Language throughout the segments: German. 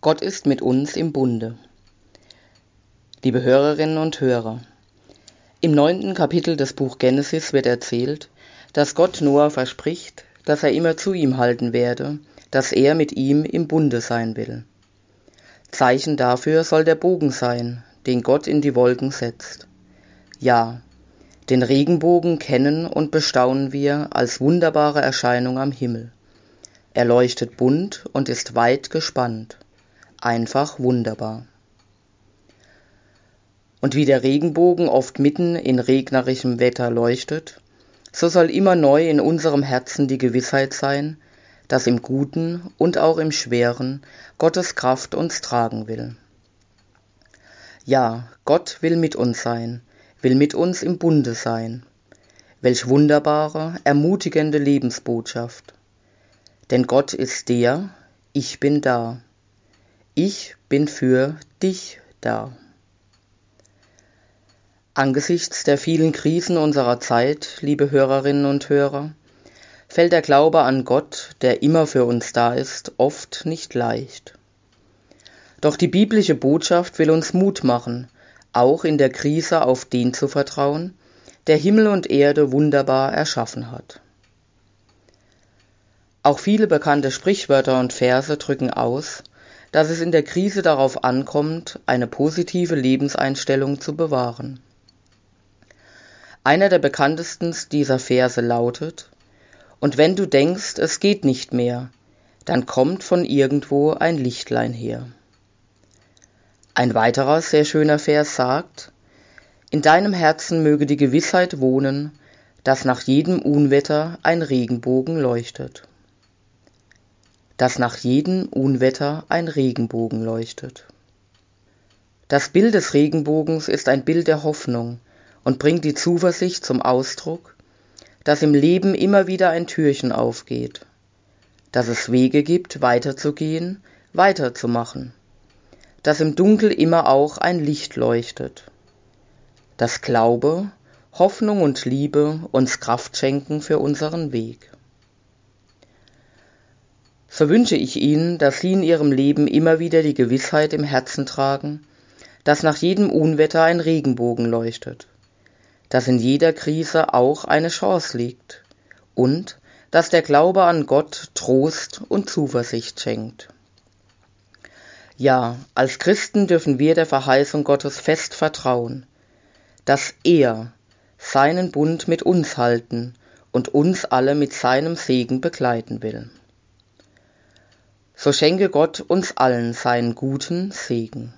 Gott ist mit uns im Bunde. Liebe Hörerinnen und Hörer, im neunten Kapitel des Buch Genesis wird erzählt, dass Gott Noah verspricht, dass er immer zu ihm halten werde, dass er mit ihm im Bunde sein will. Zeichen dafür soll der Bogen sein, den Gott in die Wolken setzt. Ja, den Regenbogen kennen und bestaunen wir als wunderbare Erscheinung am Himmel. Er leuchtet bunt und ist weit gespannt einfach wunderbar. Und wie der Regenbogen oft mitten in regnerischem Wetter leuchtet, so soll immer neu in unserem Herzen die Gewissheit sein, dass im Guten und auch im Schweren Gottes Kraft uns tragen will. Ja, Gott will mit uns sein, will mit uns im Bunde sein. Welch wunderbare, ermutigende Lebensbotschaft. Denn Gott ist der, ich bin da. Ich bin für dich da. Angesichts der vielen Krisen unserer Zeit, liebe Hörerinnen und Hörer, fällt der Glaube an Gott, der immer für uns da ist, oft nicht leicht. Doch die biblische Botschaft will uns Mut machen, auch in der Krise auf den zu vertrauen, der Himmel und Erde wunderbar erschaffen hat. Auch viele bekannte Sprichwörter und Verse drücken aus, dass es in der Krise darauf ankommt, eine positive Lebenseinstellung zu bewahren. Einer der bekanntesten dieser Verse lautet, Und wenn du denkst, es geht nicht mehr, dann kommt von irgendwo ein Lichtlein her. Ein weiterer sehr schöner Vers sagt, In deinem Herzen möge die Gewissheit wohnen, dass nach jedem Unwetter ein Regenbogen leuchtet dass nach jedem Unwetter ein Regenbogen leuchtet. Das Bild des Regenbogens ist ein Bild der Hoffnung und bringt die Zuversicht zum Ausdruck, dass im Leben immer wieder ein Türchen aufgeht, dass es Wege gibt, weiterzugehen, weiterzumachen, dass im Dunkel immer auch ein Licht leuchtet, dass Glaube, Hoffnung und Liebe uns Kraft schenken für unseren Weg. So wünsche ich Ihnen, dass Sie in Ihrem Leben immer wieder die Gewissheit im Herzen tragen, dass nach jedem Unwetter ein Regenbogen leuchtet, dass in jeder Krise auch eine Chance liegt und dass der Glaube an Gott Trost und Zuversicht schenkt. Ja, als Christen dürfen wir der Verheißung Gottes fest vertrauen, dass er seinen Bund mit uns halten und uns alle mit seinem Segen begleiten will so schenke Gott uns allen seinen guten Segen.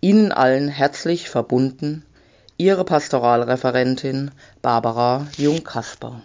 Ihnen allen herzlich verbunden Ihre Pastoralreferentin Barbara Jung-Kasper